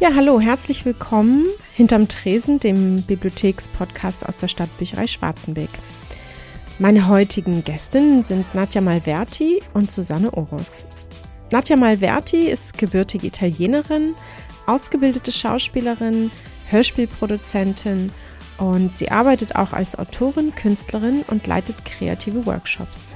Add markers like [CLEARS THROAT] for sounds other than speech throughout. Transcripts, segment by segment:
Ja, hallo, herzlich willkommen hinterm Tresen, dem Bibliothekspodcast aus der Stadtbücherei Schwarzenbeck. Meine heutigen Gästinnen sind Nadja Malverti und Susanne Orus. Nadja Malverti ist gebürtige Italienerin, ausgebildete Schauspielerin, Hörspielproduzentin und sie arbeitet auch als Autorin, Künstlerin und leitet kreative Workshops.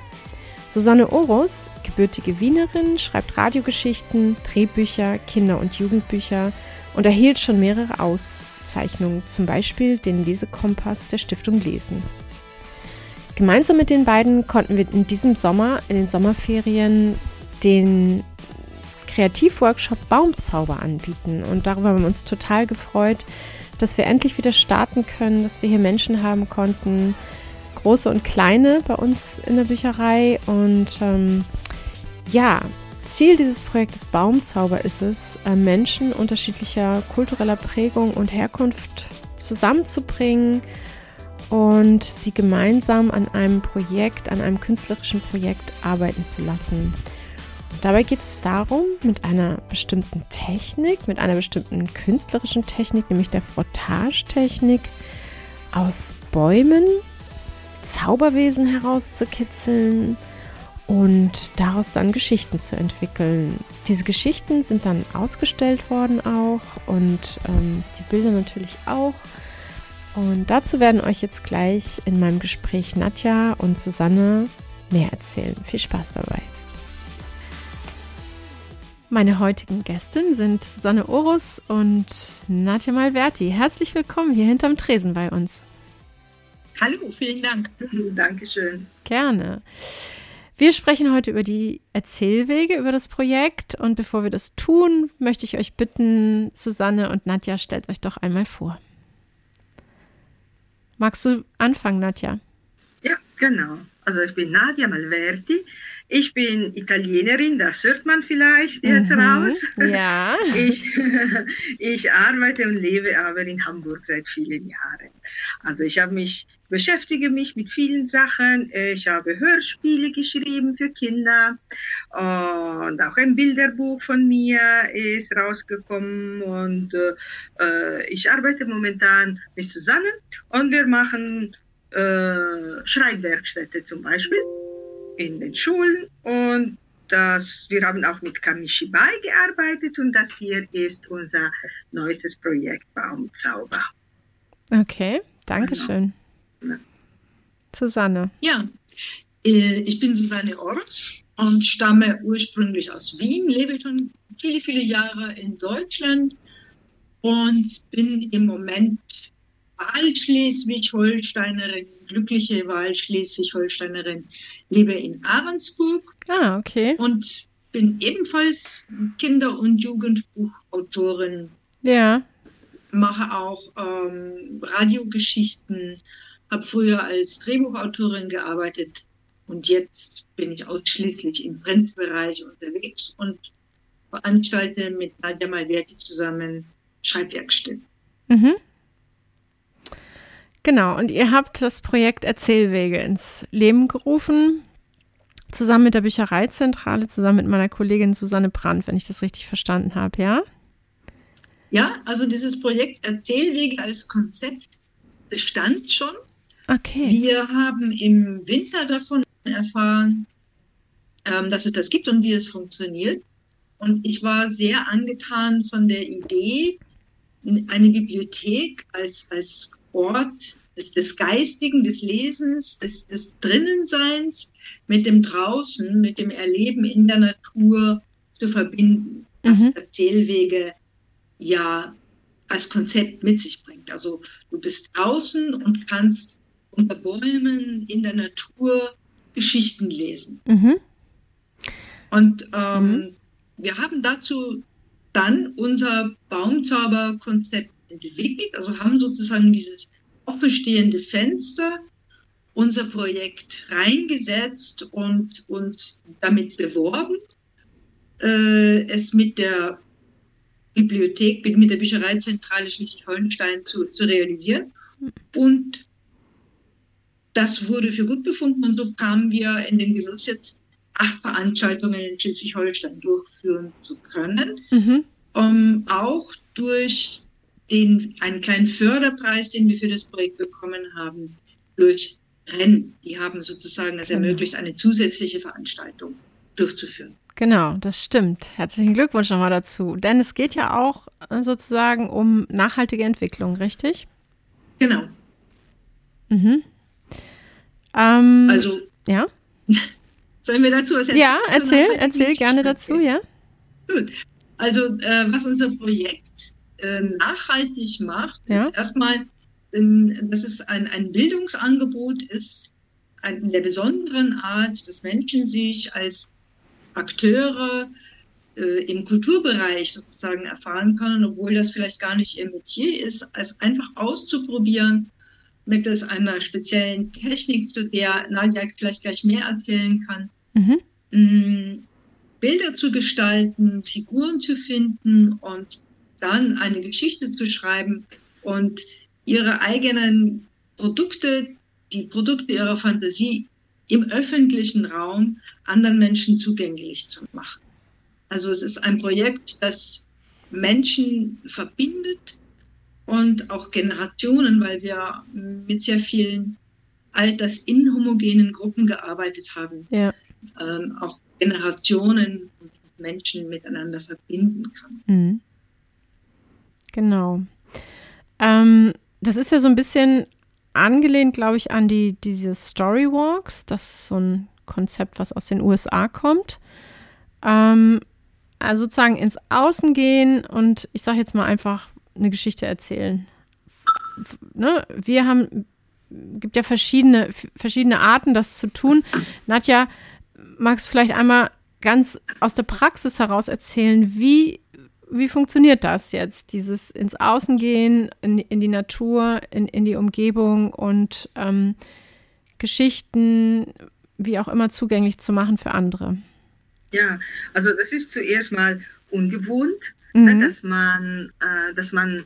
Susanne Orus, gebürtige Wienerin, schreibt Radiogeschichten, Drehbücher, Kinder- und Jugendbücher und erhielt schon mehrere Auszeichnungen, zum Beispiel den Lesekompass der Stiftung Lesen. Gemeinsam mit den beiden konnten wir in diesem Sommer, in den Sommerferien, den Kreativworkshop Baumzauber anbieten. Und darüber haben wir uns total gefreut, dass wir endlich wieder starten können, dass wir hier Menschen haben konnten, große und kleine bei uns in der Bücherei. Und ähm, ja, Ziel dieses Projektes Baumzauber ist es, äh, Menschen unterschiedlicher kultureller Prägung und Herkunft zusammenzubringen und sie gemeinsam an einem Projekt, an einem künstlerischen Projekt arbeiten zu lassen. Dabei geht es darum, mit einer bestimmten Technik, mit einer bestimmten künstlerischen Technik, nämlich der Frottage-Technik, aus Bäumen Zauberwesen herauszukitzeln, und daraus dann Geschichten zu entwickeln. Diese Geschichten sind dann ausgestellt worden auch und ähm, die Bilder natürlich auch. Und dazu werden euch jetzt gleich in meinem Gespräch Nadja und Susanne mehr erzählen. Viel Spaß dabei. Meine heutigen Gästinnen sind Susanne Orus und Nadja Malverti. Herzlich willkommen hier hinterm Tresen bei uns. Hallo, vielen Dank. [LAUGHS] Dankeschön. Gerne. Wir sprechen heute über die Erzählwege, über das Projekt. Und bevor wir das tun, möchte ich euch bitten, Susanne und Nadja, stellt euch doch einmal vor. Magst du anfangen, Nadja? Ja, genau. Also ich bin Nadia Malverti. Ich bin Italienerin, das hört man vielleicht jetzt mhm, raus. Ja. [LAUGHS] Ich, [LAUGHS] ich arbeite und lebe aber in Hamburg seit vielen Jahren. Also ich habe mich beschäftige mich mit vielen Sachen. Ich habe Hörspiele geschrieben für Kinder und auch ein Bilderbuch von mir ist rausgekommen und äh, ich arbeite momentan mit Susanne und wir machen äh, Schreibwerkstätte zum Beispiel in den Schulen und das, wir haben auch mit Kamishibai gearbeitet und das hier ist unser neuestes Projekt Baumzauber. Okay, danke schön. Genau. Susanne. Ja, äh, ich bin Susanne Orts und stamme ursprünglich aus Wien, lebe schon viele, viele Jahre in Deutschland und bin im Moment Wahlschleswig-Holsteinerin, glückliche Wahlschleswig-Holsteinerin, lebe in Ahrensburg. Ah, okay. Und bin ebenfalls Kinder- und Jugendbuchautorin. Ja. Mache auch ähm, Radiogeschichten, habe früher als Drehbuchautorin gearbeitet und jetzt bin ich ausschließlich im Printbereich unterwegs und veranstalte mit Nadja Malverti zusammen Schreibwerkstätten. Mhm. Genau, und ihr habt das Projekt Erzählwege ins Leben gerufen, zusammen mit der Büchereizentrale, zusammen mit meiner Kollegin Susanne Brandt, wenn ich das richtig verstanden habe, ja? Ja, also dieses Projekt Erzählwege als Konzept bestand schon. Okay. Wir haben im Winter davon erfahren, ähm, dass es das gibt und wie es funktioniert. Und ich war sehr angetan von der Idee, eine Bibliothek als, als Ort des, des Geistigen, des Lesens, des, des Drinnenseins mit dem Draußen, mit dem Erleben in der Natur zu verbinden, was mhm. Erzählwege ja als Konzept mit sich bringt. Also du bist draußen und kannst unter Bäumen in der Natur Geschichten lesen. Mhm. Und ähm, mhm. wir haben dazu dann unser Baumzauberkonzept entwickelt, also haben sozusagen dieses offenstehende Fenster unser Projekt reingesetzt und uns damit beworben, äh, es mit der Bibliothek, mit der Büchereizentrale Schleswig-Holstein zu, zu realisieren. Und das wurde für gut befunden und so kamen wir in den Genuss, jetzt acht Veranstaltungen in Schleswig-Holstein durchführen zu können. Mhm. Um, auch durch den, einen kleinen Förderpreis, den wir für das Projekt bekommen haben, durch Rennen. Die haben sozusagen es genau. ermöglicht, eine zusätzliche Veranstaltung durchzuführen. Genau, das stimmt. Herzlichen Glückwunsch nochmal dazu. Denn es geht ja auch äh, sozusagen um nachhaltige Entwicklung, richtig? Genau. Mhm. Ähm, also. Ja. [LAUGHS] Sollen wir dazu was erzählen? Ja, erzähl, erzähl gerne dazu, ja. Gut. Also, äh, was unser Projekt äh, nachhaltig macht, ja. ist erstmal, dass es ein, ein Bildungsangebot ist, ein, in der besonderen Art, dass Menschen sich als Akteure äh, im Kulturbereich sozusagen erfahren können, obwohl das vielleicht gar nicht ihr Metier ist, als einfach auszuprobieren, mittels einer speziellen Technik, zu der Nadja vielleicht gleich mehr erzählen kann, mhm. Mm, Bilder zu gestalten, Figuren zu finden und dann eine Geschichte zu schreiben und ihre eigenen Produkte, die Produkte ihrer Fantasie im öffentlichen Raum anderen Menschen zugänglich zu machen. Also es ist ein Projekt, das Menschen verbindet und auch Generationen, weil wir mit sehr vielen altersinhomogenen Gruppen gearbeitet haben, ja. ähm, auch Generationen und Menschen miteinander verbinden kann. Mhm. Genau. Ähm, das ist ja so ein bisschen angelehnt, glaube ich, an die, diese Storywalks. Das ist so ein Konzept, was aus den USA kommt. Ähm, also sozusagen ins Außen gehen und ich sage jetzt mal einfach eine Geschichte erzählen. Ne? Wir haben, gibt ja verschiedene, verschiedene Arten, das zu tun. Nadja, magst du vielleicht einmal ganz aus der Praxis heraus erzählen, wie, wie funktioniert das jetzt? Dieses ins Außen gehen, in, in die Natur, in, in die Umgebung und ähm, Geschichten, wie auch immer, zugänglich zu machen für andere. Ja, also das ist zuerst mal ungewohnt, ne, mhm. ne, dass man, äh, dass man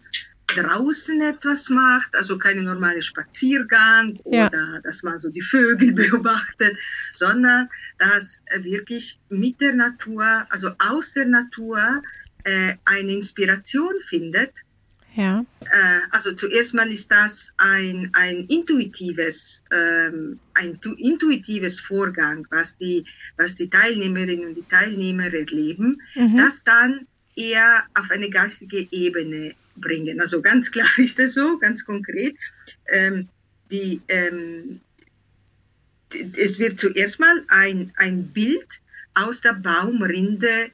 draußen etwas macht, also keine normale Spaziergang ja. oder dass man so die Vögel [LAUGHS] beobachtet, sondern dass wirklich mit der Natur, also aus der Natur äh, eine Inspiration findet. Ja. Äh, also zuerst mal ist das ein, ein intuitives, ähm, ein intuitives Vorgang, was die, was die Teilnehmerinnen und die Teilnehmer erleben, mhm. das dann eher auf eine geistige Ebene bringen. Also ganz klar [LAUGHS] ist es so, ganz konkret. Ähm, die, ähm, es wird zuerst mal ein, ein Bild aus der Baumrinde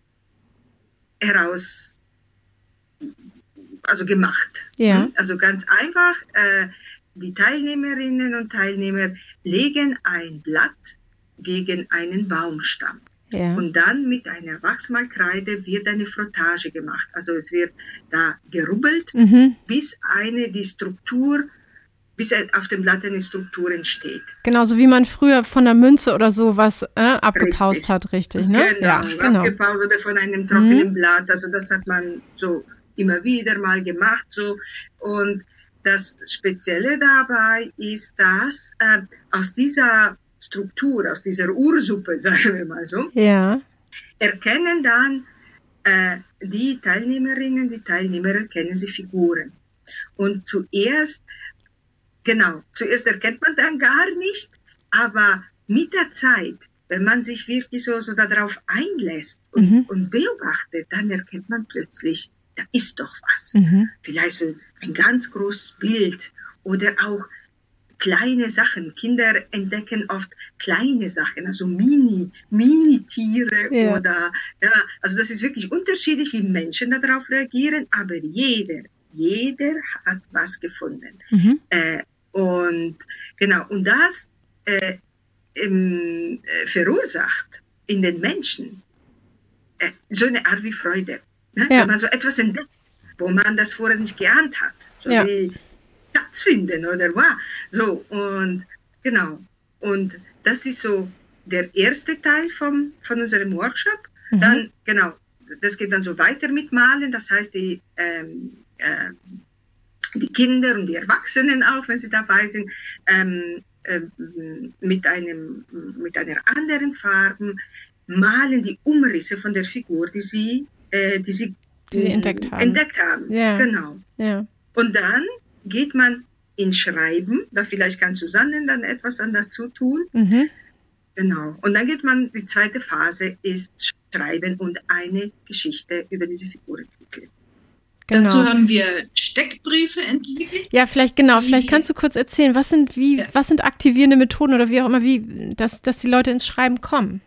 heraus also gemacht. Ja. Also ganz einfach, äh, die Teilnehmerinnen und Teilnehmer legen ein Blatt gegen einen Baumstamm. Ja. Und dann mit einer Wachsmalkreide wird eine Frottage gemacht. Also es wird da gerubbelt, mhm. bis eine die Struktur, bis auf dem Blatt eine Struktur entsteht. Genauso wie man früher von der Münze oder so was äh, abgepaust richtig. hat, richtig, ne? Genau, ja, genau. abgepaust oder von einem trockenen mhm. Blatt. Also das hat man so immer wieder mal gemacht. So. Und das Spezielle dabei ist, dass äh, aus dieser Struktur, aus dieser Ursuppe, [LAUGHS] sagen wir mal so, ja. erkennen dann äh, die Teilnehmerinnen, die Teilnehmer erkennen sie Figuren. Und zuerst, genau, zuerst erkennt man dann gar nicht, aber mit der Zeit, wenn man sich wirklich so, so darauf einlässt und, mhm. und beobachtet, dann erkennt man plötzlich, da ist doch was. Mhm. Vielleicht so ein ganz großes Bild oder auch kleine Sachen. Kinder entdecken oft kleine Sachen, also Mini, Mini-Tiere ja. oder, ja, also das ist wirklich unterschiedlich, wie Menschen darauf reagieren, aber jeder, jeder hat was gefunden. Mhm. Äh, und genau, und das äh, ähm, verursacht in den Menschen äh, so eine Art wie Freude. Ne? Ja. Wenn man so etwas entdeckt, wo man das vorher nicht geahnt hat. So Ja. wie Schatz finden oder was. So, und genau. Und das ist so der erste Teil vom, von unserem Workshop. Mhm. Dann, genau, das geht dann so weiter mit Malen. Das heißt, die, ähm, ähm, die Kinder und die Erwachsenen auch, wenn sie dabei sind, ähm, ähm, mit, einem, mit einer anderen Farbe malen die Umrisse von der Figur, die sie, äh, die sie, Die sie entdeckt haben. entdeckt haben. Ja. Genau. Ja. Und dann geht man in Schreiben, da vielleicht kann Susanne dann etwas dann dazu tun. Mhm. Genau. Und dann geht man, die zweite Phase ist Schreiben und eine Geschichte über diese Figur entwickeln. Dazu Genau. haben wir Steckbriefe entwickelt. Ja, vielleicht genau, vielleicht kannst du kurz erzählen, was sind wie Ja. was sind aktivierende Methoden oder wie auch immer, wie dass, dass die Leute ins Schreiben kommen.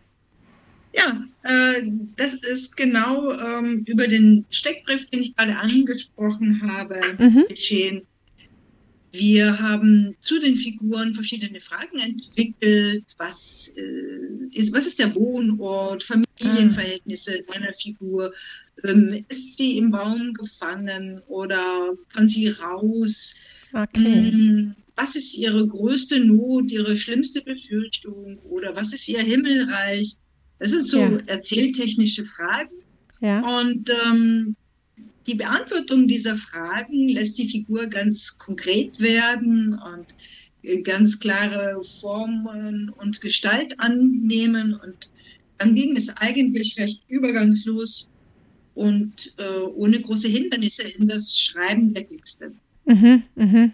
Ja, äh, das ist genau ähm, über den Steckbrief, den ich gerade angesprochen habe, Mhm. geschehen. Wir haben zu den Figuren verschiedene Fragen entwickelt. Was, äh, ist, was ist der Wohnort, Familienverhältnisse deiner Figur? Ähm, ist sie im Baum gefangen oder kann sie raus? Okay. Mm, Was ist ihre größte Not, ihre schlimmste Befürchtung oder was ist ihr Himmelreich? Das sind so Ja. erzähltechnische Fragen. Ja. Und ähm, die Beantwortung dieser Fragen lässt die Figur ganz konkret werden und äh, ganz klare Formen und Gestalt annehmen. Und dann ging es eigentlich recht übergangslos und äh, ohne große Hindernisse in das Schreiben der Texte. Mhm, mhm.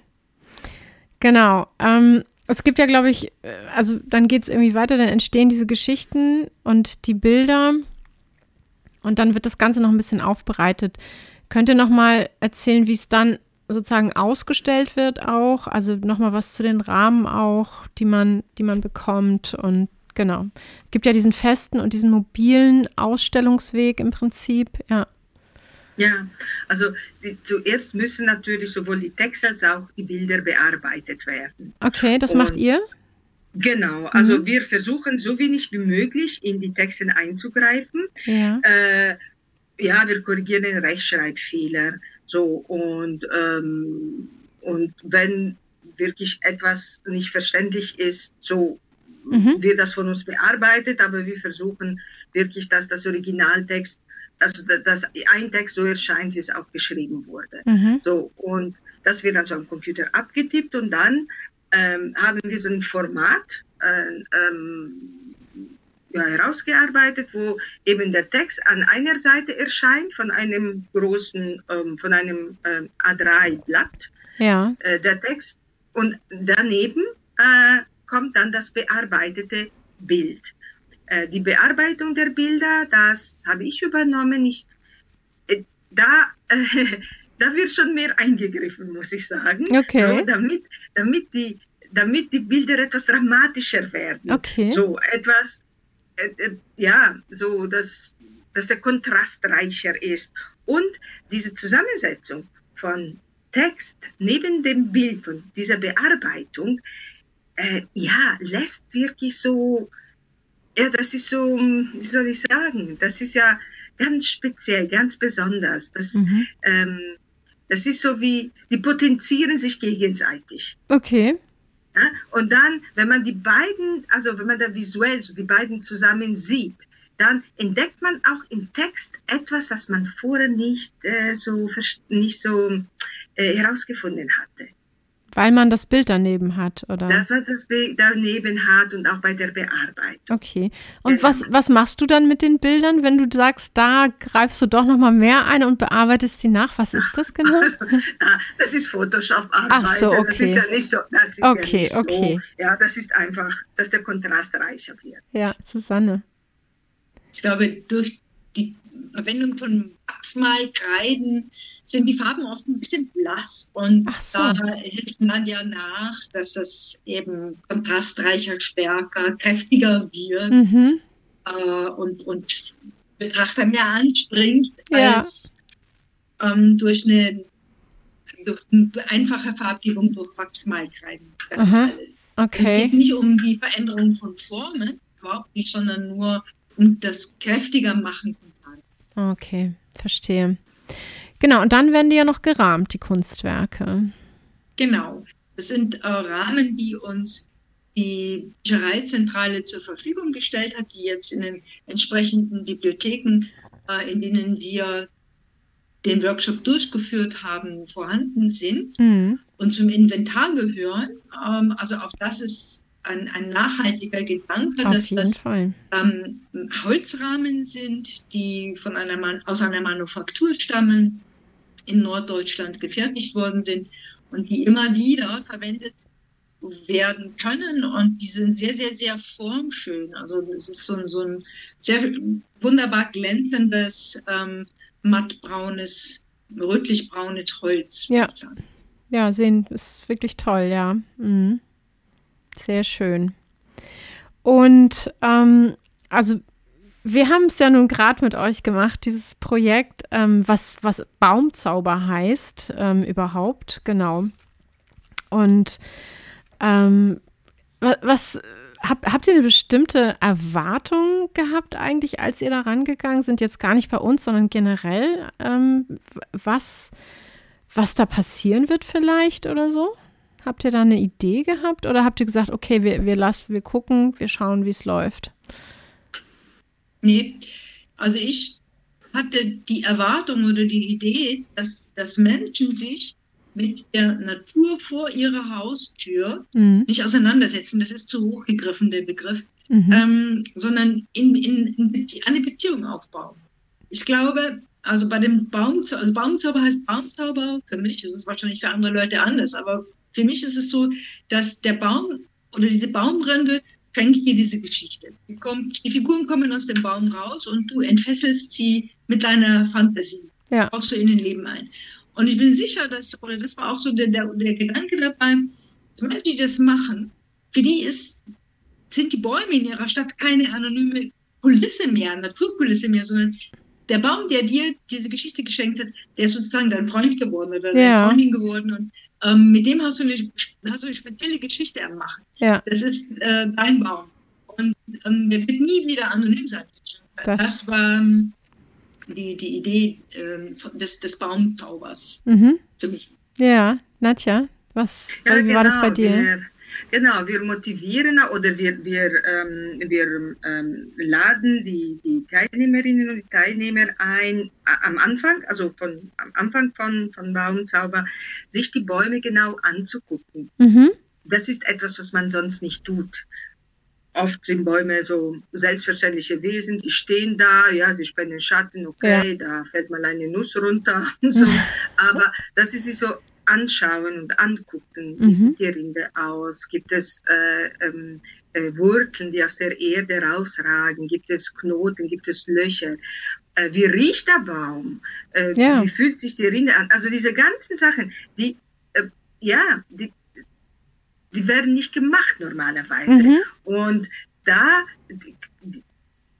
Genau. Ähm, es gibt ja, glaube ich, äh, also dann geht es irgendwie weiter, dann entstehen diese Geschichten und die Bilder und dann wird das Ganze noch ein bisschen aufbereitet. Könnt ihr noch mal erzählen, wie es dann sozusagen ausgestellt wird auch? Also noch mal was zu den Rahmen auch, die man, die man bekommt und genau. Es gibt ja diesen festen und diesen mobilen Ausstellungsweg im Prinzip. Ja. Ja, also die, zuerst müssen natürlich sowohl die Texte als auch die Bilder bearbeitet werden. Okay, das macht Und- ihr? Genau, also Mhm. wir versuchen so wenig wie möglich in die Texte einzugreifen. Ja. Äh, ja, wir korrigieren den Rechtschreibfehler. So, und, ähm, und wenn wirklich etwas nicht verständlich ist, so Mhm. wird das von uns bearbeitet, aber wir versuchen wirklich, dass das Originaltext, also da- dass ein Text so erscheint, wie es auch geschrieben wurde. Mhm. So, und das wird dann so am Computer abgetippt und dann ähm, haben wir so ein Format äh, ähm, ja, herausgearbeitet, wo eben der Text an einer Seite erscheint von einem großen, ähm, von einem ähm, A3-Blatt, Ja. äh, der Text, und daneben äh, kommt dann das bearbeitete Bild. Äh, die Bearbeitung der Bilder, das habe ich übernommen. Ich, äh, da, [LAUGHS] da wird schon mehr eingegriffen, muss ich sagen. Okay. So, damit, damit, die, damit die Bilder etwas dramatischer werden. Okay. So etwas, äh, äh, ja, so dass, dass der Kontrast reicher ist. Und diese Zusammensetzung von Text neben dem Bild und dieser Bearbeitung, äh, ja, lässt wirklich so, ja, das ist so, wie soll ich sagen, das ist ja ganz speziell, ganz besonders. Das, Mhm. ähm, das ist so wie, die potenzieren sich gegenseitig. Okay. Ja? Und dann, wenn man die beiden, also wenn man da visuell so die beiden zusammen sieht, dann entdeckt man auch im Text etwas, das man vorher nicht äh, so nicht so äh, herausgefunden hatte. Weil man das Bild daneben hat, oder? Das, was das Be- daneben hat und auch bei der Bearbeitung. okay. Und Ja. was, was machst du dann mit den Bildern, wenn du sagst, da greifst du doch noch mal mehr ein und bearbeitest die nach? Was ist das genau? [LAUGHS] Das ist Photoshop-Arbeit. Ach so, Das okay. ist ja nicht so. Das ist Okay, ja nicht okay. So. Ja, das ist einfach, dass der Kontrast reicher wird. Ja, Susanne. Ich glaube, durch die Verwendung von Wachsmalkreiden sind die Farben oft ein bisschen blass. Und so. da hilft Nadja nach, dass es eben kontrastreicher, stärker, kräftiger wird Mhm. äh, und, und Betrachter mehr anspringt Ja. als ähm, durch eine durch eine einfache Farbgebung durch Wachsmalkreiden. Das ist Aha. alles. Es geht Okay. nicht um die Veränderung von Formen, überhaupt nicht, sondern nur um das kräftiger machen von. Okay. verstehe. Genau, und dann werden die ja noch gerahmt, die Kunstwerke. Genau. Das sind äh, Rahmen, die uns die Büchereizentrale zur Verfügung gestellt hat, die jetzt in den entsprechenden Bibliotheken, äh, in denen wir den Workshop durchgeführt haben, vorhanden sind mhm. und zum Inventar gehören. Ähm, also auch das ist ein, ein nachhaltiger Gedanke, Auf dass das ähm, Holzrahmen sind, die von einer aus einer Manufaktur stammen, in Norddeutschland gefertigt worden sind und die immer wieder verwendet werden können und die sind sehr, sehr, sehr formschön. Also das ist so, so ein sehr wunderbar glänzendes, ähm, mattbraunes, rötlich-braunes Holz. Ja. ja, sehen ist wirklich toll, ja. Mhm. Sehr schön. Und ähm, also wir haben es ja nun gerade mit euch gemacht, dieses Projekt, ähm, was, was Baumzauber heißt ähm, überhaupt, genau. Und ähm, was hab, habt ihr eine bestimmte Erwartung gehabt eigentlich, als ihr da rangegangen sind? Jetzt gar nicht bei uns, sondern generell, ähm, was, was da passieren wird vielleicht oder so? Habt ihr da eine Idee gehabt oder habt ihr gesagt, okay, wir, wir lassen, wir gucken, wir schauen, wie es läuft? Nee, also ich hatte die Erwartung oder die Idee, dass, dass Menschen sich mit der Natur vor ihrer Haustür mhm. nicht auseinandersetzen, das ist zu hoch gegriffen, der Begriff, mhm. ähm, sondern in, in, in, eine Beziehung aufbauen. Ich glaube, also bei dem Baumzauber, also Baumzauber heißt Baumzauber, für mich ist es wahrscheinlich für andere Leute anders, aber für mich ist es so, dass der Baum oder diese Baumrinde fängt dir diese Geschichte. Die, kommt, die, Figuren kommen aus dem Baum raus und du entfesselst sie mit deiner Fantasie. Ja. Brauchst du in den Leben ein. Und ich bin sicher, dass, oder das war auch so der, der, der Gedanke dabei, dass Menschen, die das machen, für die ist, sind die Bäume in ihrer Stadt keine anonyme Kulisse mehr, Naturkulisse mehr, sondern der Baum, der dir diese Geschichte geschenkt hat, der ist sozusagen dein Freund geworden oder deine ja. Freundin geworden. Und ähm, mit dem hast du, eine, hast du eine spezielle Geschichte am Machen. Ja. Das ist äh, dein Baum. Und ähm, der wird nie wieder anonym sein. Das, das war ähm, die, die Idee ähm, des, des Baumzaubers mhm. für mich. Ja, Nadja, was, ja, wie genau, war das bei dir? Wir, genau, wir motivieren oder wir, wir, ähm, wir ähm, laden die, die Teilnehmerinnen und Teilnehmer ein, am Anfang, also von, am Anfang von, von Baumzauber, sich die Bäume genau anzugucken. Mhm. Das ist etwas, was man sonst nicht tut oft sind Bäume so selbstverständliche Wesen, die stehen da, ja, sie spenden Schatten, okay, ja. da fällt mal eine Nuss runter [LAUGHS] und so. Aber dass sie sich so anschauen und angucken, wie mhm. sieht die Rinde aus? Gibt es äh, ähm, äh, Wurzeln, die aus der Erde rausragen? Gibt es Knoten? Gibt es Löcher? Äh, wie riecht der Baum? Äh, ja. Wie fühlt sich die Rinde an? Also diese ganzen Sachen, die, äh, ja, die die werden nicht gemacht normalerweise. Mhm. Und da,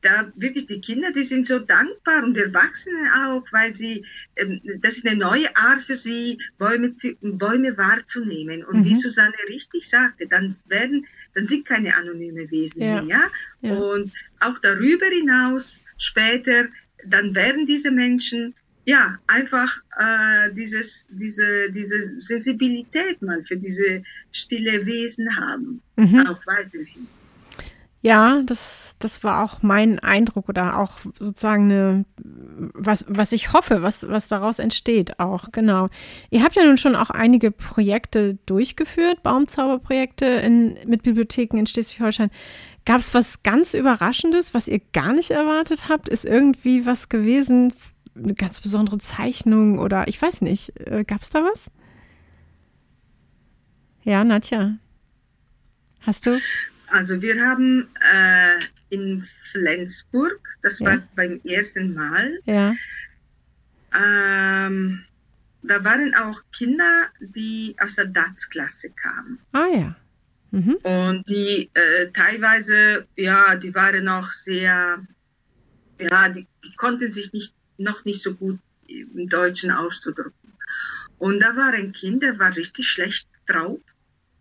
da wirklich die Kinder, die sind so dankbar und Erwachsene auch, weil sie, ähm, das ist eine neue Art für sie, Bäume, Bäume wahrzunehmen. Und mhm. wie Susanne richtig sagte, dann werden, dann sind keine anonyme Wesen ja. mehr. Ja. Und auch darüber hinaus später, dann werden diese Menschen ja, einfach äh, dieses, diese, diese Sensibilität mal für diese stille Wesen haben, mhm. auch weiterhin. Ja, das, das war auch mein Eindruck oder auch sozusagen eine, was, was ich hoffe, was, was daraus entsteht auch, genau. Ihr habt ja nun schon auch einige Projekte durchgeführt, Baumzauberprojekte in, mit Bibliotheken in Schleswig-Holstein. Gab es was ganz Überraschendes, was ihr gar nicht erwartet habt? Ist irgendwie was gewesen, eine ganz besondere Zeichnung oder ich weiß nicht. Äh, Gab es da was? Ja, Nadja. Hast du? Also wir haben äh, in Flensburg, das ja. war beim ersten Mal, ja. ähm, da waren auch Kinder, die aus der DATS-Klasse kamen. Ah ja. Mhm. Und die äh, teilweise, ja, die waren auch sehr, ja, die, die konnten sich nicht noch nicht so gut im Deutschen auszudrücken. Und da war ein Kind, der war richtig schlecht drauf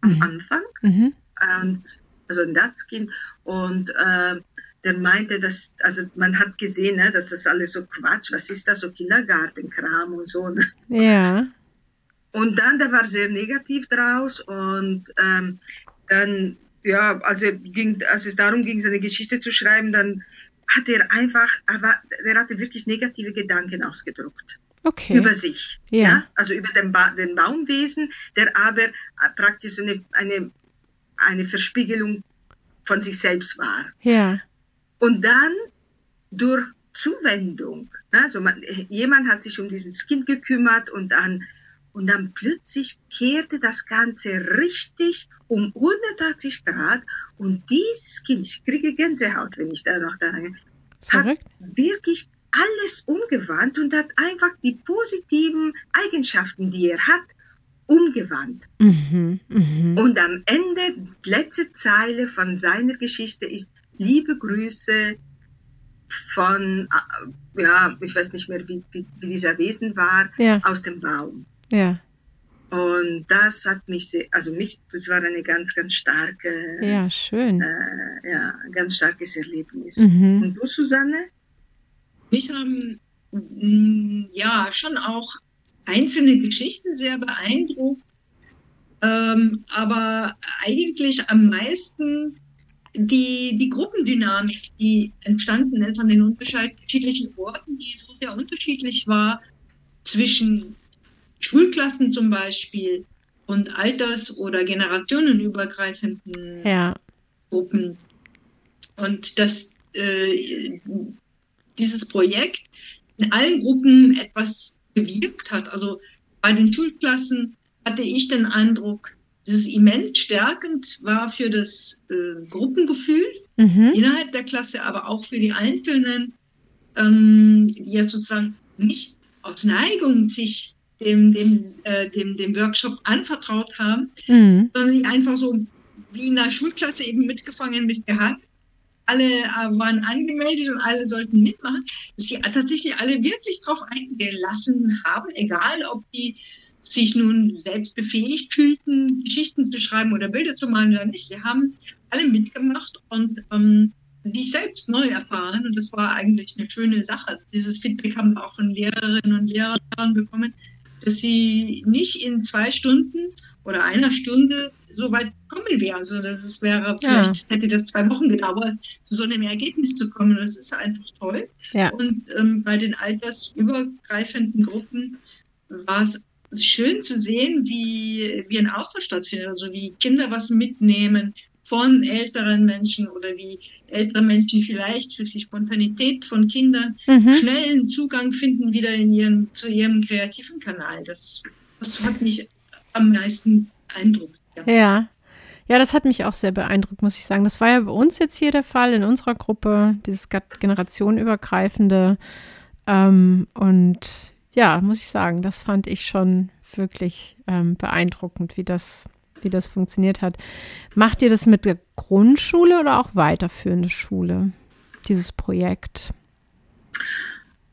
am mhm. Anfang. Mhm. Und, also ein Datskind. Und äh, der meinte, dass, also man hat gesehen, ne, dass das alles so Quatsch, was ist das, so Kindergartenkram und so. Ne? Ja. Und dann, der war sehr negativ draus und ähm, dann, ja, also, ging, als es darum ging, seine Geschichte zu schreiben, dann hat er einfach, aber er hatte wirklich negative Gedanken ausgedruckt. Okay. Über sich. Ja. Ja. Also über den, ba den Baumwesen, der aber praktisch eine, eine, eine Verspiegelung von sich selbst war. Ja. Und dann durch Zuwendung, also man, jemand hat sich um dieses Kind gekümmert und dann, und dann plötzlich kehrte das Ganze richtig um 180 Grad und dieses Kind, ich kriege Gänsehaut, wenn ich da noch daran hat wirklich alles umgewandt und hat einfach die positiven Eigenschaften, die er hat, umgewandt. Mhm. Mhm. Und am Ende, die letzte Zeile von seiner Geschichte ist, liebe Grüße von, äh, ja, ich weiß nicht mehr, wie, wie, wie dieser Wesen war, Ja. aus dem Baum. Ja. Und das hat mich sehr, also mich, das war eine ganz, ganz starke, Ja, schön. äh, ja, ganz starkes Erlebnis. Mhm. Und du, Susanne? Mich haben mm, ja schon auch einzelne Geschichten sehr beeindruckt, ähm, aber eigentlich am meisten die, die Gruppendynamik, die entstanden ist an den unterschiedlichen Orten, die so sehr unterschiedlich war zwischen Schulklassen zum Beispiel und alters- oder generationenübergreifenden Ja. Gruppen. Und dass äh, dieses Projekt in allen Gruppen etwas bewirkt hat. Also bei den Schulklassen hatte ich den Eindruck, dass es immens stärkend war für das äh, Gruppengefühl Mhm. innerhalb der Klasse, aber auch für die Einzelnen, ähm, die ja sozusagen nicht aus Neigung sich dem, dem, äh, dem, dem Workshop anvertraut haben, Mhm. sondern die einfach so wie in einer Schulklasse eben mitgefangen, mitgehangen. Alle äh, waren angemeldet und alle sollten mitmachen, dass sie tatsächlich alle wirklich darauf eingelassen haben, egal ob die sich nun selbst befähigt fühlten, Geschichten zu schreiben oder Bilder zu malen oder nicht. Sie haben alle mitgemacht und ähm, sich selbst neu erfahren und das war eigentlich eine schöne Sache. Dieses Feedback haben wir auch von Lehrerinnen und Lehrern bekommen, dass sie nicht in zwei Stunden oder einer Stunde so weit kommen wären, sondern dass es wäre, Ja. vielleicht hätte das zwei Wochen gedauert, zu so einem Ergebnis zu kommen. Das ist einfach toll. Ja. Und ähm, bei den altersübergreifenden Gruppen war es schön zu sehen, wie, wie ein Austausch stattfindet, also wie Kinder was mitnehmen von älteren Menschen oder wie ältere Menschen vielleicht durch die Spontanität von Kindern Mhm. schnellen Zugang finden wieder in ihren, zu ihrem kreativen Kanal. Das, das hat mich am meisten Eindruck. Ja. Ja. Ja, das hat mich auch sehr beeindruckt, muss ich sagen. Das war ja bei uns jetzt hier der Fall in unserer Gruppe, dieses generationenübergreifende. Ähm, und ja, muss ich sagen, das fand ich schon wirklich ähm, beeindruckend, wie das, wie das funktioniert hat. Macht ihr das mit der Grundschule oder auch weiterführende Schule, dieses Projekt?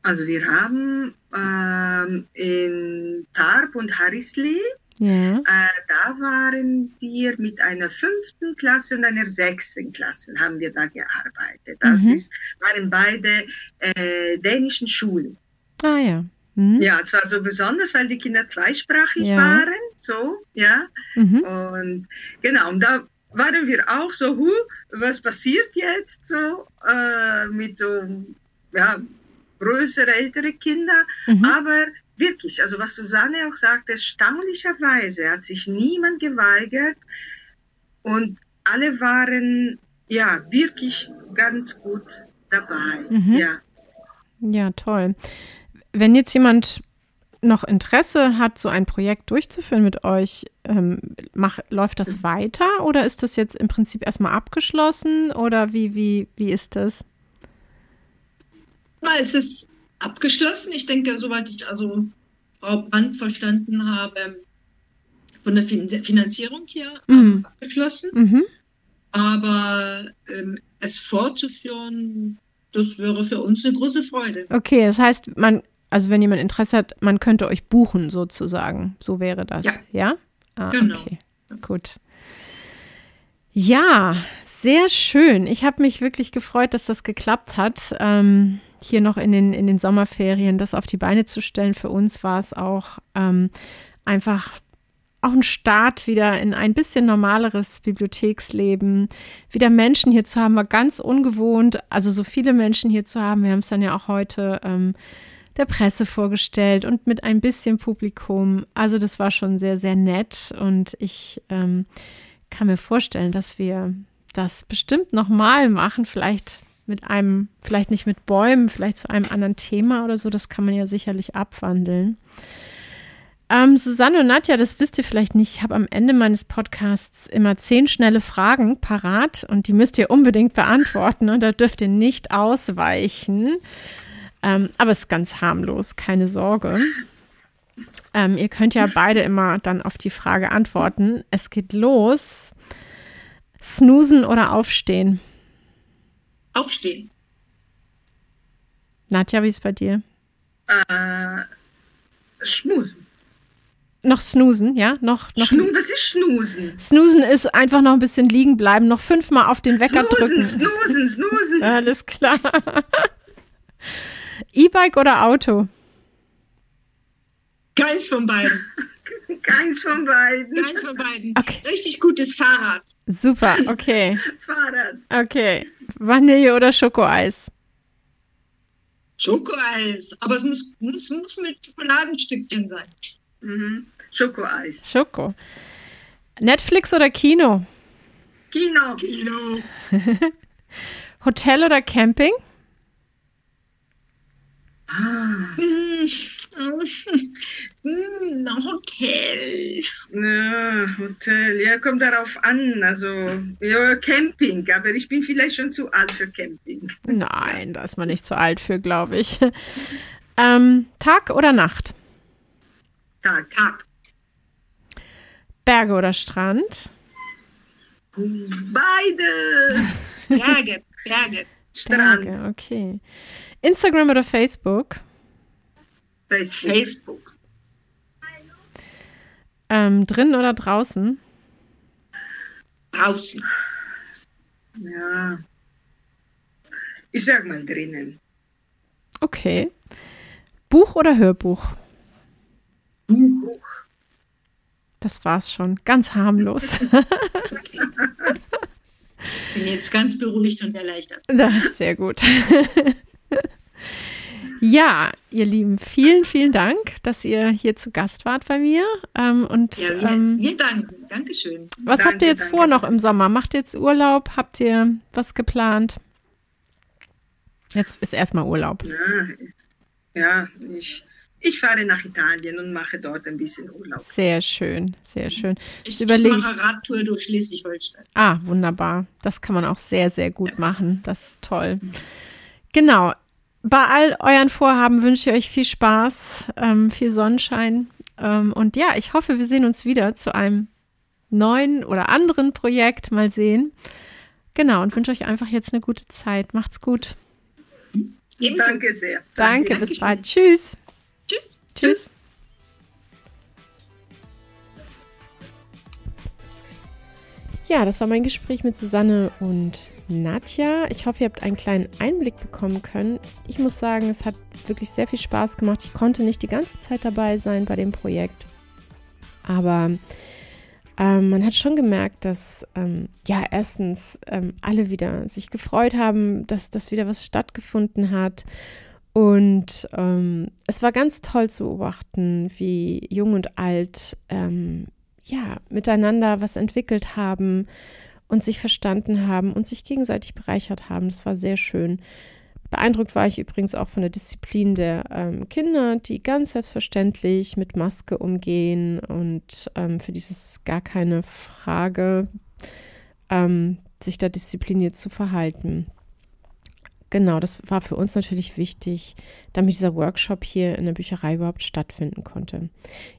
Also wir haben ähm, in Tarp und Harrisli, Ja. äh, da waren wir mit einer fünften Klasse und einer sechsten Klasse haben wir da gearbeitet. Das Mhm. ist, waren beide äh, dänischen Schulen. Ah ja. Mhm. Ja, es war so besonders, weil die Kinder zweisprachig Ja. waren, so, ja. Mhm. Und genau, und da waren wir auch so, hu, was passiert jetzt so äh, mit so, ja, größere, ältere Kinder. Mhm. Aber wirklich, also was Susanne auch sagte, erstaunlicherweise hat sich niemand geweigert und alle waren ja wirklich ganz gut dabei. Mhm. Ja. Ja, toll. Wenn jetzt jemand noch Interesse hat, so ein Projekt durchzuführen mit euch, ähm, mach, läuft das weiter oder ist das jetzt im Prinzip erstmal abgeschlossen oder wie, wie, wie ist das? Na, es ist abgeschlossen. Ich denke, soweit ich also Frau Brandt verstanden habe, von der fin Finanzierung hier Mhm. abgeschlossen. Mhm. Aber ähm, es fortzuführen, das wäre für uns eine große Freude. Okay, das heißt, man, also wenn jemand Interesse hat, man könnte euch buchen sozusagen. So wäre das. Ja. Ja? Ah, Genau. Okay, gut. Ja, Sehr schön. Ich habe mich wirklich gefreut, dass das geklappt hat, ähm, hier noch in den, in den Sommerferien das auf die Beine zu stellen. Für uns war es auch ähm, einfach auch ein Start wieder in ein bisschen normaleres Bibliotheksleben. Wieder Menschen hier zu haben, war ganz ungewohnt. Also so viele Menschen hier zu haben. Wir haben es dann ja auch heute ähm, der Presse vorgestellt und mit ein bisschen Publikum. Also das war schon sehr, sehr nett und ich ähm, kann mir vorstellen, dass wir das bestimmt nochmal machen, vielleicht mit einem, vielleicht nicht mit Bäumen, vielleicht zu einem anderen Thema oder so. Das kann man ja sicherlich abwandeln. Ähm, Susanne und Nadja, das wisst ihr vielleicht nicht. Ich habe am Ende meines Podcasts immer zehn schnelle Fragen parat und die müsst ihr unbedingt beantworten und da dürft ihr nicht ausweichen. Ähm, aber es ist ganz harmlos, keine Sorge. Ähm, ihr könnt ja beide immer dann auf die Frage antworten. Es geht los. Snoosen oder aufstehen? Aufstehen. Nadja, wie ist es bei dir? Äh, schmusen. Noch snoosen, ja? Noch, noch Schnu was ist schnusen? Snoosen ist einfach noch ein bisschen liegen bleiben, noch fünfmal auf den Wecker Snoosen, drücken. snoosen, snoosen. [LAUGHS] Alles klar. E-Bike oder Auto? Keins von beiden. [LAUGHS] Keins von beiden. Keins von beiden. Okay. Richtig gutes Fahrrad. Super, okay. [LAUGHS] Fahrrad. Okay. Vanille oder Schokoeis? Schokoeis. Aber es muss, muss, muss mit Schokoladenstückchen sein. Mhm. Schokoeis. Schoko. Netflix oder Kino? Kino. Kilo. [LAUGHS] Hotel oder Camping? Ah, Hm, hm, Hotel. ja, Hotel. Ja, kommt darauf an. Also, ja, Camping. Aber ich bin vielleicht schon zu alt für Camping. Nein, da ist man nicht zu alt für, glaube ich. Ähm, Tag oder Nacht? Tag. Tag. Berge oder Strand? Beide. [LAUGHS] Berge. Berge. Strand. Berge, okay. Instagram oder Facebook? Facebook. Facebook. Ähm, drinnen oder draußen? Draußen. Ja. Ich sag mal drinnen. Okay. Buch oder Hörbuch? Buch. Das war's schon. Ganz harmlos. [LAUGHS] [LAUGHS] Bin jetzt ganz beruhigt und erleichtert. [LAUGHS] Das ist sehr gut. [LAUGHS] Ja, ihr Lieben, vielen, vielen Dank, dass ihr hier zu Gast wart bei mir. Ähm, und Ja, wir, ähm, wir danken. Dankeschön. was Danke, habt ihr jetzt danke. vor noch im Sommer? Macht ihr jetzt Urlaub? Habt ihr was geplant? Jetzt ist erstmal Urlaub. Ja, ja ich, ich fahre nach Italien und mache dort ein bisschen Urlaub. Sehr schön, sehr schön. Ich, ich überlege ich- mache Radtour durch Schleswig-Holstein. Ah, wunderbar. Das kann man auch sehr, sehr gut machen. Das ist toll. Genau. Bei all euren Vorhaben wünsche ich euch viel Spaß, ähm, viel Sonnenschein. Ähm, und ja, ich hoffe, wir sehen uns wieder zu einem neuen oder anderen Projekt. Mal sehen. Genau. Und wünsche euch einfach jetzt eine gute Zeit. Macht's gut. Danke sehr. Danke. Bis bald. Tschüss. Tschüss. Tschüss. Ja, das war mein Gespräch mit Susanne und Nadja. Ich hoffe, ihr habt einen kleinen Einblick bekommen können. Ich muss sagen, es hat wirklich sehr viel Spaß gemacht. Ich konnte nicht die ganze Zeit dabei sein bei dem Projekt. Aber ähm, man hat schon gemerkt, dass ähm, ja erstens ähm, alle wieder sich gefreut haben, dass das wieder was stattgefunden hat. Und ähm, es war ganz toll zu beobachten, wie jung und alt ähm, ja miteinander was entwickelt haben und sich verstanden haben und sich gegenseitig bereichert haben. Das war sehr schön. Beeindruckt war ich übrigens auch von der Disziplin der ähm, Kinder, die ganz selbstverständlich mit Maske umgehen und ähm, für dieses gar keine Frage, ähm, sich da diszipliniert zu verhalten. Genau, das war für uns natürlich wichtig, damit dieser Workshop hier in der Bücherei überhaupt stattfinden konnte.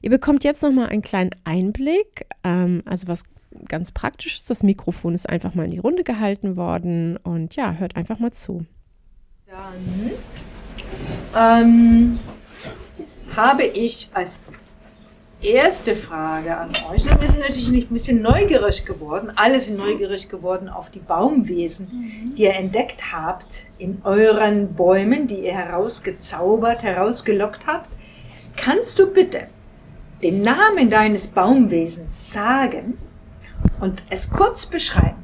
Ihr bekommt jetzt nochmal einen kleinen Einblick, ähm, also was ganz praktisch ist. Das Mikrofon ist einfach mal in die Runde gehalten worden und ja, hört einfach mal zu. Dann ähm, habe ich als erste Frage an euch. Wir sind natürlich nicht ein bisschen neugierig geworden. Alle sind neugierig geworden auf die Baumwesen, die ihr entdeckt habt in euren Bäumen, die ihr herausgezaubert, herausgelockt habt. Kannst du bitte den Namen deines Baumwesens sagen und es kurz beschreiben?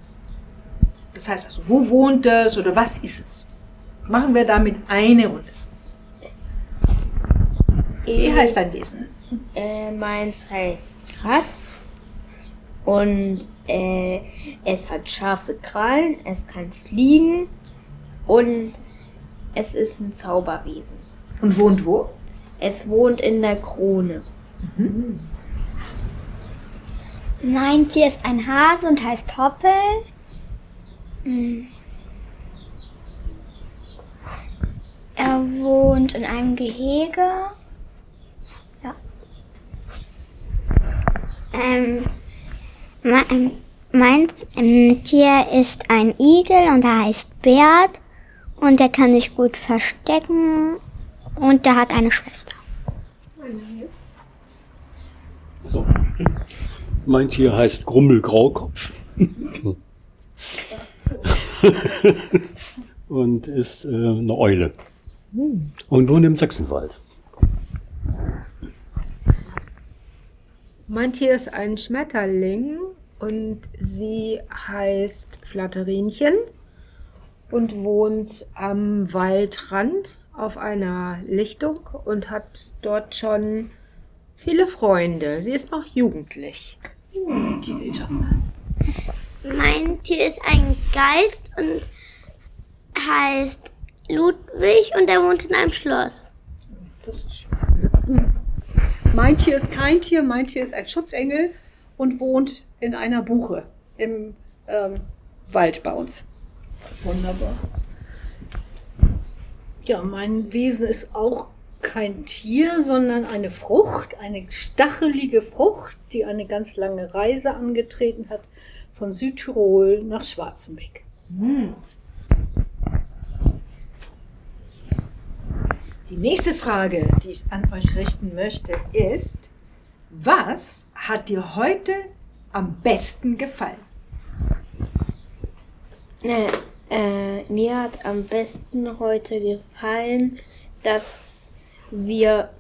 Das heißt also, wo wohnt es oder was ist es? Machen wir damit eine Runde. Wie heißt dein Wesen? Äh, meins heißt Kratz und äh, es hat scharfe Krallen, es kann fliegen und es ist ein Zauberwesen. Und wohnt wo? Es wohnt in der Krone. Mein Tier ist ein Hase und heißt Hoppel. Hm. Er wohnt in einem Gehege. Ähm, mein, mein ähm, Tier ist ein Igel und er heißt Bert. Und er kann sich gut verstecken. Und er hat eine Schwester. So. Mein Tier heißt Grummelgraukopf. und ist äh, eine Eule. Und wohnt im Sachsenwald. Mein Tier ist ein Schmetterling und sie heißt Flatterinchen und wohnt am Waldrand auf einer Lichtung und hat dort schon viele Freunde. Sie ist noch jugendlich. Mein Tier ist ein Geist und heißt Ludwig und er wohnt in einem Schloss. Mein Tier ist kein Tier, mein Tier ist ein Schutzengel und wohnt in einer Buche im ähm, Wald bei uns. Wunderbar. Ja, mein Wesen ist auch kein Tier, sondern eine Frucht, eine stachelige Frucht, die eine ganz lange Reise angetreten hat von Südtirol nach Schwarzenbeck. Die nächste Frage, die ich an euch richten möchte, ist, was hat dir heute am besten gefallen? Äh, äh, mir hat am besten heute gefallen, dass wir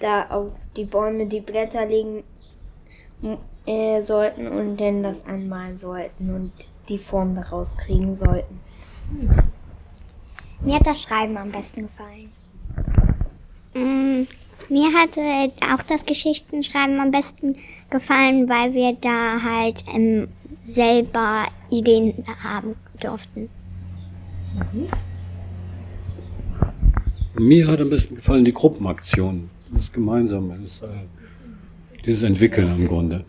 da auf die Bäume die Blätter legen äh, sollten und dann das anmalen sollten und die Form daraus kriegen sollten. Mir hat das Schreiben am besten gefallen. Mm, mir hat äh, auch das Geschichtenschreiben am besten gefallen, weil wir da halt ähm, selber Ideen haben durften. Mir hat am besten gefallen die Gruppenaktion. Das Gemeinsame, das, äh, dieses Entwickeln im Grunde.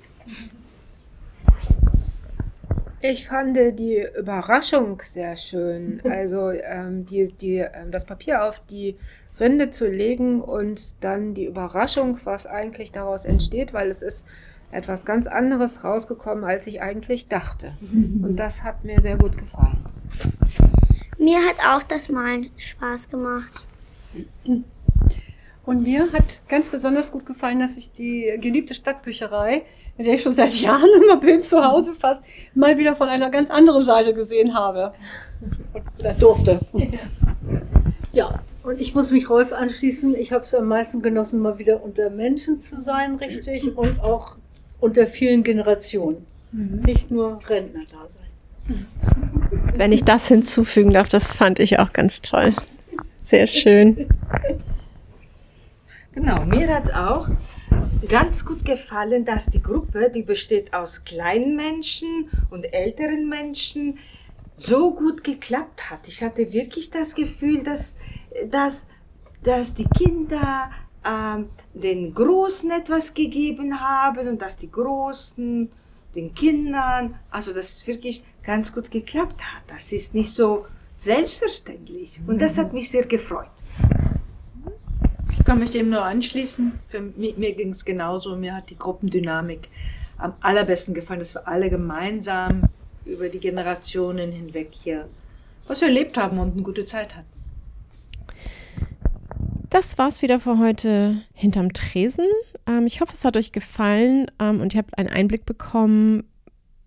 Ich fand die Überraschung sehr schön. [LAUGHS] Also ähm, die, die, ähm, das Papier auf die Rinde zu legen und dann die Überraschung, was eigentlich daraus entsteht, weil es ist etwas ganz anderes rausgekommen, als ich eigentlich dachte. Und das hat mir sehr gut gefallen. Mir hat auch das Malen Spaß gemacht. Und mir hat ganz besonders gut gefallen, dass ich die geliebte Stadtbücherei, in der ich schon seit [LAUGHS] Jahren immer bin, zu Hause fast, mal wieder von einer ganz anderen Seite gesehen habe. Oder durfte. Ja, und ich muss mich Rolf anschließen. Ich habe es am meisten genossen, mal wieder unter Menschen zu sein, richtig, [CLEARS THROAT] und auch unter vielen Generationen. Nicht nur Rentner da sein. Wenn ich das hinzufügen darf, das fand ich auch ganz toll. Sehr schön. Genau, mir hat auch ganz gut gefallen, dass die Gruppe, die besteht aus kleinen Menschen und älteren Menschen, so gut geklappt hat. Ich hatte wirklich das Gefühl, dass, dass, dass die Kinder ähm, den Großen etwas gegeben haben und dass die Großen den Kindern, also dass es wirklich ganz gut geklappt hat. Das ist nicht so selbstverständlich und das hat mich sehr gefreut. Ich kann mich dem nur anschließen. Für mich, mir ging es genauso. Mir hat die Gruppendynamik am allerbesten gefallen, dass wir alle gemeinsam über die Generationen hinweg hier was erlebt haben und eine gute Zeit hatten. Das war's wieder für heute hinterm Tresen. Ähm, ich hoffe, es hat euch gefallen ähm, und ihr habt einen Einblick bekommen,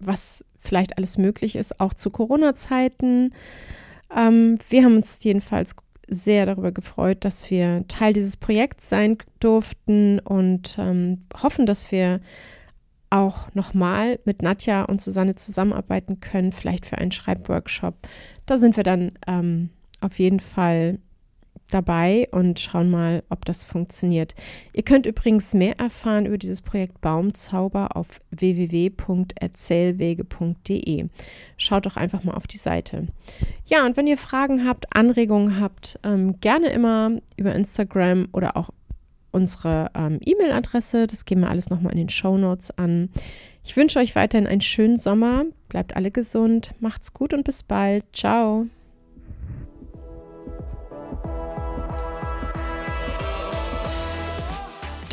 was vielleicht alles möglich ist, auch zu Corona-Zeiten. Ähm, wir haben uns jedenfalls sehr darüber gefreut, dass wir Teil dieses Projekts sein durften und ähm, hoffen, dass wir auch nochmal mit Nadja und Susanne zusammenarbeiten können, vielleicht für einen Schreibworkshop. Da sind wir dann ähm, auf jeden Fall dabei und schauen mal, ob das funktioniert. Ihr könnt übrigens mehr erfahren über dieses Projekt Baumzauber auf www.erzählwege.de. Schaut doch einfach mal auf die Seite. Ja, und wenn ihr Fragen habt, Anregungen habt, ähm, gerne immer über Instagram oder auch unsere ähm, E-Mail-Adresse. Das geben wir alles nochmal in den Show Notes an. Ich wünsche euch weiterhin einen schönen Sommer. Bleibt alle gesund. Macht's gut und bis bald. Ciao.